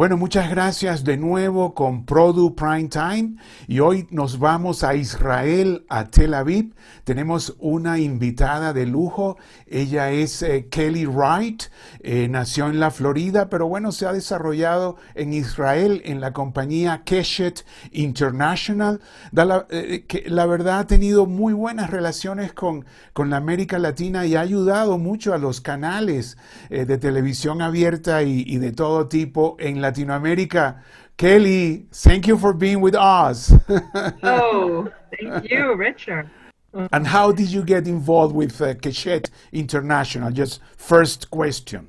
Bueno, muchas gracias de nuevo con Produ Prime Time y hoy nos vamos a Israel, a Tel Aviv. Tenemos una invitada de lujo. Ella es eh, Kelly Wright, eh, nació en la Florida, pero bueno, se ha desarrollado en Israel en la compañía Keshet International. la, eh, que, la verdad ha tenido muy buenas relaciones con, con la América Latina y ha ayudado mucho a los canales de televisión abierta y, y de todo tipo en Latinoamérica. Kelly, thank you for being with us. oh, thank you, Richard. And how did you get involved with uh, Keshet International? Just first question.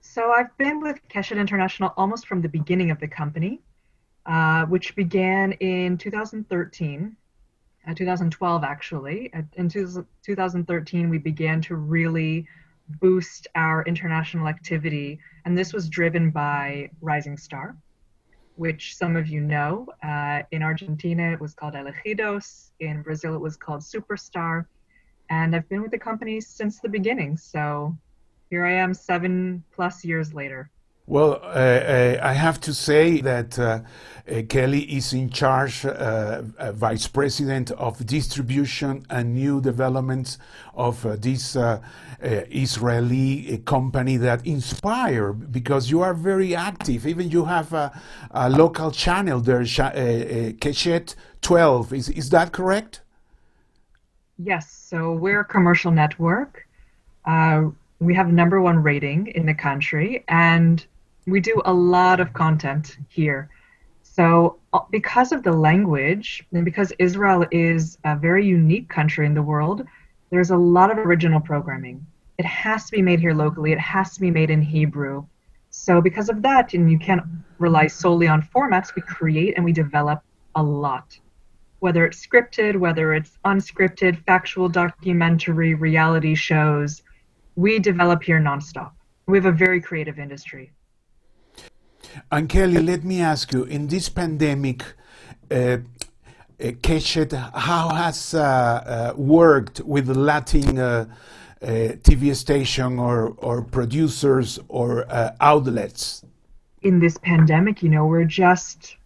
So I've been with Keshet International almost from the beginning of the company, uh, which began in 2013, uh, 2012 actually. In 2013, we began to really boost our international activity. And this was driven by Rising Star, which some of you know. Uh, in Argentina, it was called Elegidos. In Brazil, it was called Superstar. And I've been with the company since the beginning. So here I am seven plus years later. Well, uh, uh, I have to say that uh, uh Kelly is in charge, uh, uh, vice president of distribution and new developments of this Israeli company that inspire because you are very active. Even you have a, a local channel there, Keshet 12. Is, is that correct? Yes. So we're a commercial network. we have number one rating in the country and we do a lot of content here. So, uh, because of the language, and because Israel is a very unique country in the world, there's a lot of original programming. It has to be made here locally, it has to be made in Hebrew. So, because of that, and you can't rely solely on formats, we create and we develop a lot. Whether it's scripted, whether it's unscripted, factual documentary, reality shows, we develop here nonstop. We have a very creative industry. And Kelly, let me ask you, in this pandemic, uh, uh, Keshet, how has uh, uh, worked with Latin uh, uh, TV station or, or producers or uh, outlets? In this pandemic, you know, we're just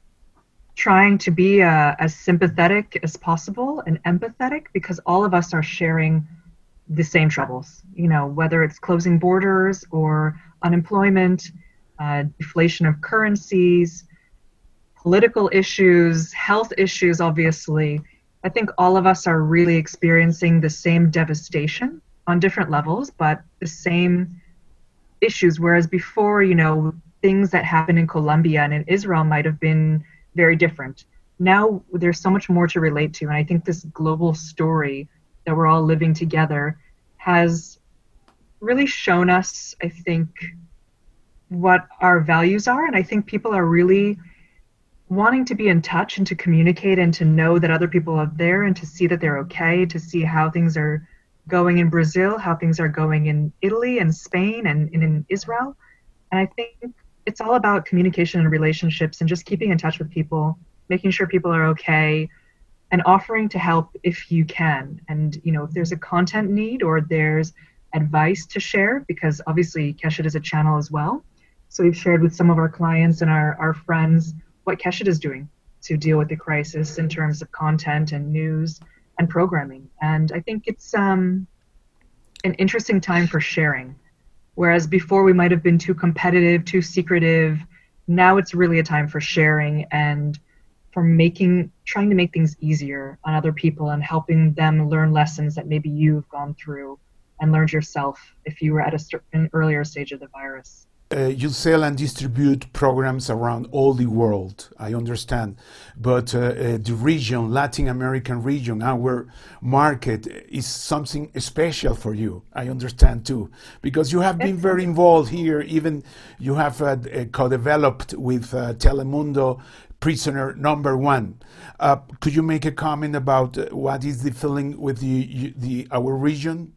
trying to be as sympathetic as possible and empathetic because all of us are sharing the same troubles, you know, whether it's closing borders or unemployment uh, deflation of currencies, political issues, health issues, obviously. I think all of us are really experiencing the same devastation on different levels, but the same issues. Whereas before, you know, things that happened in Colombia and in Israel might have been very different. Now there's so much more to relate to. And I think this global story that we're all living together has really shown us, I think, what our values are. And I think people are really wanting to be in touch and to communicate and to know that other people are there and to see that they're okay, to see how things are going in Brazil, how things are going in Italy and Spain and, and in Israel. And I think it's all about communication and relationships and just keeping in touch with people, making sure people are okay, and offering to help if you can. And, you know, if there's a content need or there's advice to share, because obviously Keshet is a channel as well so we've shared with some of our clients and our, our friends what Keshet is doing to deal with the crisis in terms of content and news and programming. And I think it's um, an interesting time for sharing. Whereas before we might have been too competitive, too secretive, now it's really a time for sharing and for making trying to make things easier on other people and helping them learn lessons that maybe you've gone through and learned yourself if you were at a certain earlier stage of the virus uh, you sell and distribute programs around all the world. I understand, but uh, uh, the region, Latin American region, our market is something special for you. I understand too, because you have been very involved here. Even you have uh, co-developed with uh, Telemundo prisoner number one. Uh, could you make a comment about what is the feeling with the, the our region?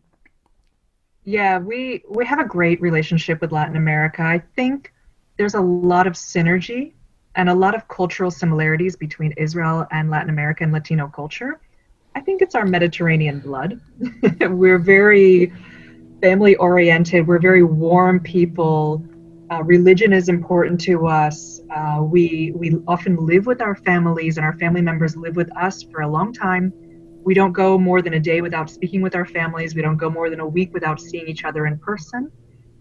Yeah, we we have a great relationship with Latin America. I think there's a lot of synergy and a lot of cultural similarities between Israel and Latin America and Latino culture. I think it's our Mediterranean blood. We're very family oriented. We're very warm people. Uh, religion is important to us. Uh, we we often live with our families, and our family members live with us for a long time. We don't go more than a day without speaking with our families. We don't go more than a week without seeing each other in person.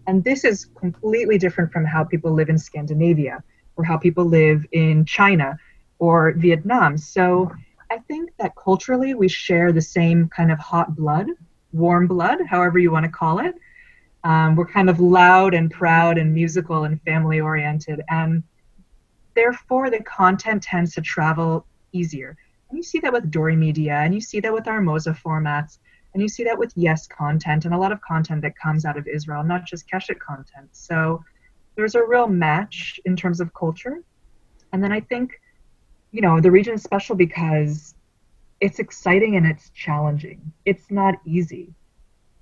And this is completely different from how people live in Scandinavia or how people live in China or Vietnam. So I think that culturally we share the same kind of hot blood, warm blood, however you want to call it. Um, we're kind of loud and proud and musical and family oriented. And therefore, the content tends to travel easier. And you see that with Dori Media, and you see that with Armoza formats, and you see that with Yes content, and a lot of content that comes out of Israel, not just Keshet content. So there's a real match in terms of culture. And then I think you know, the region is special because it's exciting and it's challenging. It's not easy.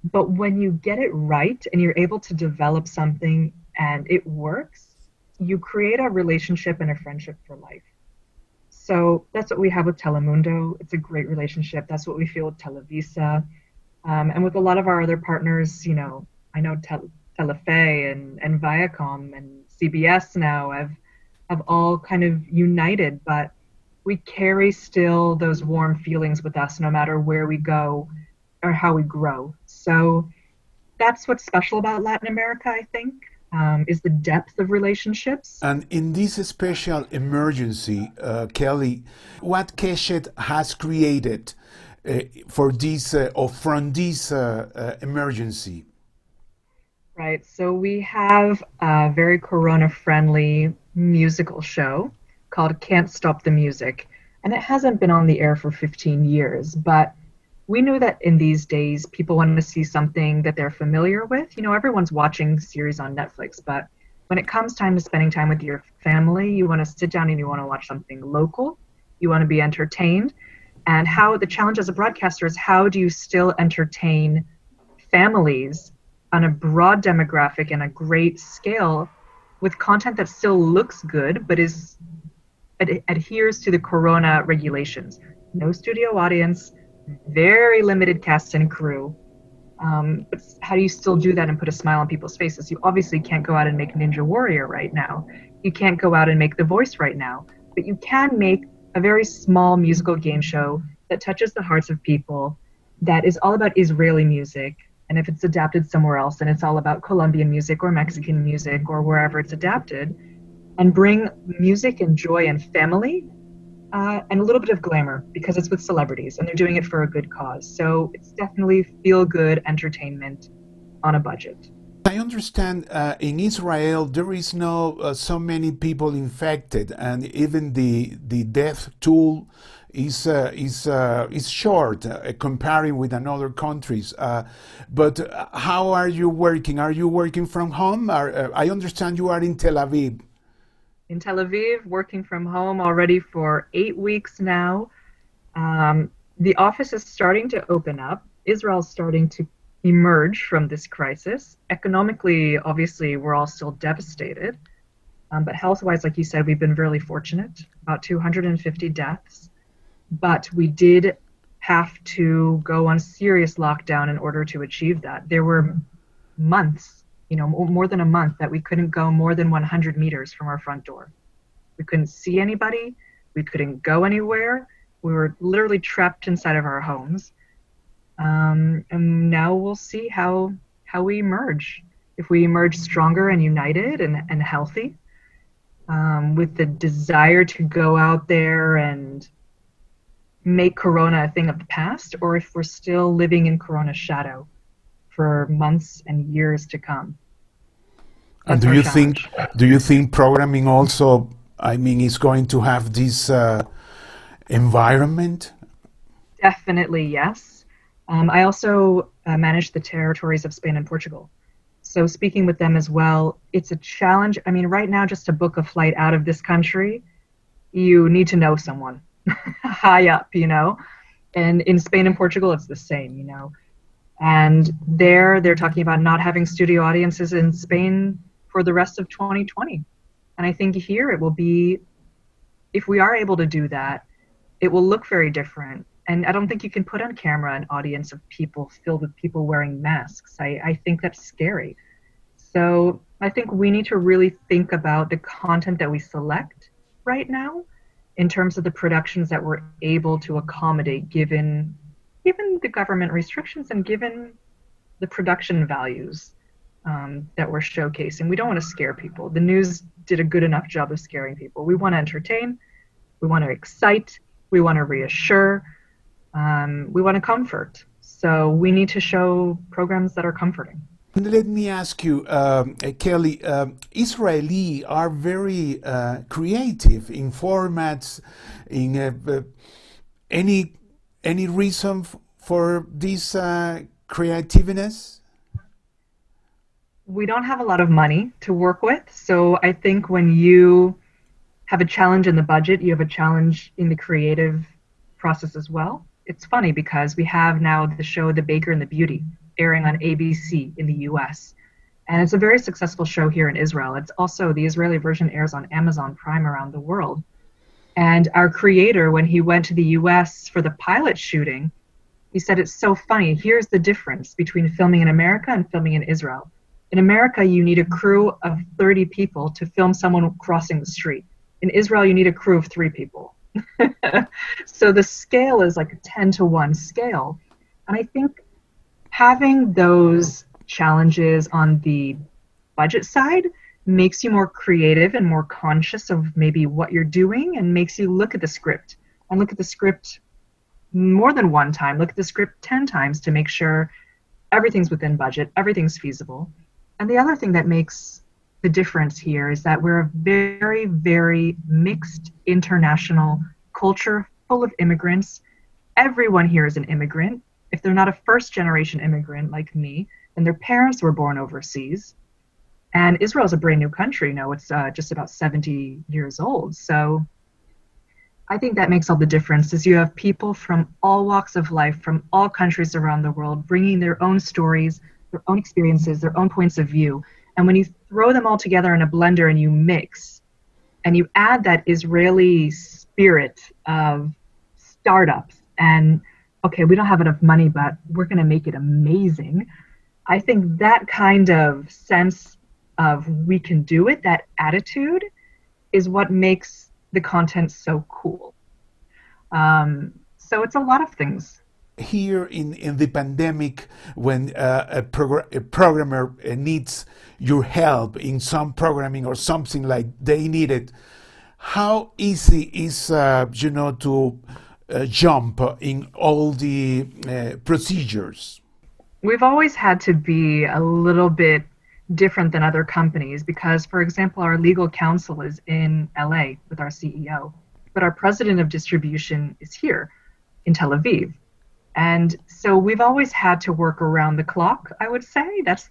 But when you get it right and you're able to develop something and it works, you create a relationship and a friendship for life. So that's what we have with Telemundo. It's a great relationship. That's what we feel with Televisa. Um, and with a lot of our other partners, you know, I know Tel- Telefe and, and Viacom and CBS now have, have all kind of united, but we carry still those warm feelings with us no matter where we go or how we grow. So that's what's special about Latin America, I think, um, is the depth of relationships. And in this special emergency, uh, Kelly, what Keshet has created uh, for this uh, or from this uh, uh, emergency? Right. So we have a very corona friendly musical show called Can't Stop the Music. And it hasn't been on the air for 15 years, but we knew that in these days people want to see something that they're familiar with. You know, everyone's watching series on Netflix, but when it comes time to spending time with your family, you want to sit down and you want to watch something local. You want to be entertained. And how the challenge as a broadcaster is how do you still entertain families on a broad demographic and a great scale with content that still looks good but is ad- adheres to the corona regulations. No studio audience, very limited cast and crew. Um, but how do you still do that and put a smile on people's faces? You obviously can't go out and make Ninja Warrior right now. You can't go out and make The Voice right now. But you can make a very small musical game show that touches the hearts of people, that is all about Israeli music. And if it's adapted somewhere else, then it's all about Colombian music or Mexican music or wherever it's adapted and bring music and joy and family uh, and a little bit of glamour because it's with celebrities and they're doing it for a good cause. So it's definitely feel good entertainment on a budget. I understand uh, in Israel there is no uh, so many people infected, and even the the death toll is uh, is uh, is short uh, comparing with another countries. Uh, but how are you working? Are you working from home? Are, I understand you are in Tel Aviv in Tel Aviv, working from home already for eight weeks now. Um, the office is starting to open up. Israel's starting to emerge from this crisis. Economically, obviously, we're all still devastated. Um, but health wise, like you said, we've been really fortunate about 250 deaths. But we did have to go on serious lockdown in order to achieve that. There were months you know, more than a month that we couldn't go more than 100 meters from our front door. We couldn't see anybody. We couldn't go anywhere. We were literally trapped inside of our homes. Um, and now we'll see how how we emerge. If we emerge stronger and united and, and healthy, um, with the desire to go out there and make Corona a thing of the past, or if we're still living in Corona's shadow for months and years to come. And do you think do you think programming also? I mean, is going to have this uh, environment? Definitely, yes. Um, I also uh, manage the territories of Spain and Portugal. So speaking with them as well, it's a challenge. I mean, right now, just to book a flight out of this country, you need to know someone high up, you know. And in Spain and Portugal, it's the same, you know. And there, they're talking about not having studio audiences in Spain for the rest of 2020. And I think here it will be, if we are able to do that, it will look very different. And I don't think you can put on camera an audience of people filled with people wearing masks. I, I think that's scary. So I think we need to really think about the content that we select right now in terms of the productions that we're able to accommodate given given the government restrictions and given the production values um, that we're showcasing. We don't want to scare people. The news did a good enough job of scaring people. We want to entertain, we want to excite, we want to reassure, um, we want to comfort. So we need to show programs that are comforting. Let me ask you, um, Kelly. Um, Israeli are very uh, creative in formats. In uh, uh, any any reason for this uh, creativeness? We don't have a lot of money to work with, so I think when you have a challenge in the budget, you have a challenge in the creative process as well. It's funny because we have now the show The Baker and the Beauty airing on ABC in the US. And it's a very successful show here in Israel. It's also the Israeli version airs on Amazon Prime around the world. And our creator, when he went to the US for the pilot shooting, he said it's so funny. Here's the difference between filming in America and filming in Israel. In America, you need a crew of 30 people to film someone crossing the street. In Israel, you need a crew of three people. so the scale is like a 10 to 1 scale. And I think having those challenges on the budget side makes you more creative and more conscious of maybe what you're doing and makes you look at the script and look at the script more than one time look at the script 10 times to make sure everything's within budget everything's feasible and the other thing that makes the difference here is that we're a very very mixed international culture full of immigrants everyone here is an immigrant if they're not a first generation immigrant like me, then their parents were born overseas. And Israel is a brand new country. You know, it's uh, just about 70 years old. So I think that makes all the difference is you have people from all walks of life, from all countries around the world, bringing their own stories, their own experiences, their own points of view. And when you throw them all together in a blender and you mix, and you add that Israeli spirit of startups and okay, we don't have enough money, but we're going to make it amazing. I think that kind of sense of we can do it, that attitude, is what makes the content so cool. Um, so it's a lot of things. Here in, in the pandemic, when uh, a, progr- a, programmer needs your help in some programming or something like they need it, how easy is uh, you know to uh, jump in all the uh, procedures? We've always had to be a little bit different than other companies because, for example, our legal counsel is in LA with our CEO, but our president of distribution is here in Tel Aviv. And so we've always had to work around the clock, I would say. That's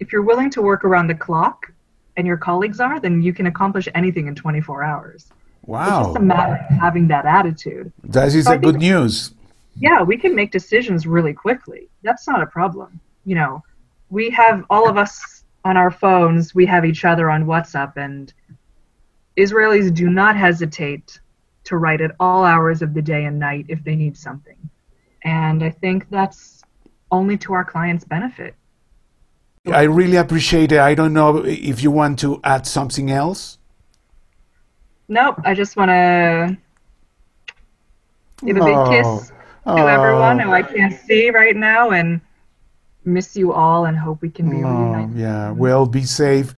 if you're willing to work around the clock and your colleagues are, then you can accomplish anything in 24 hours. Wow. It's just a matter of having that attitude. That is so a good news. Yeah, we can make decisions really quickly. That's not a problem. You know, we have all of us on our phones, we have each other on WhatsApp, and Israelis do not hesitate to write at all hours of the day and night if they need something. And I think that's only to our clients' benefit. I really appreciate it. I don't know if you want to add something else. Nope. I just want to give a big oh. kiss to oh. everyone who I can't see right now and miss you all and hope we can be oh, reunited. Yeah, well, be safe.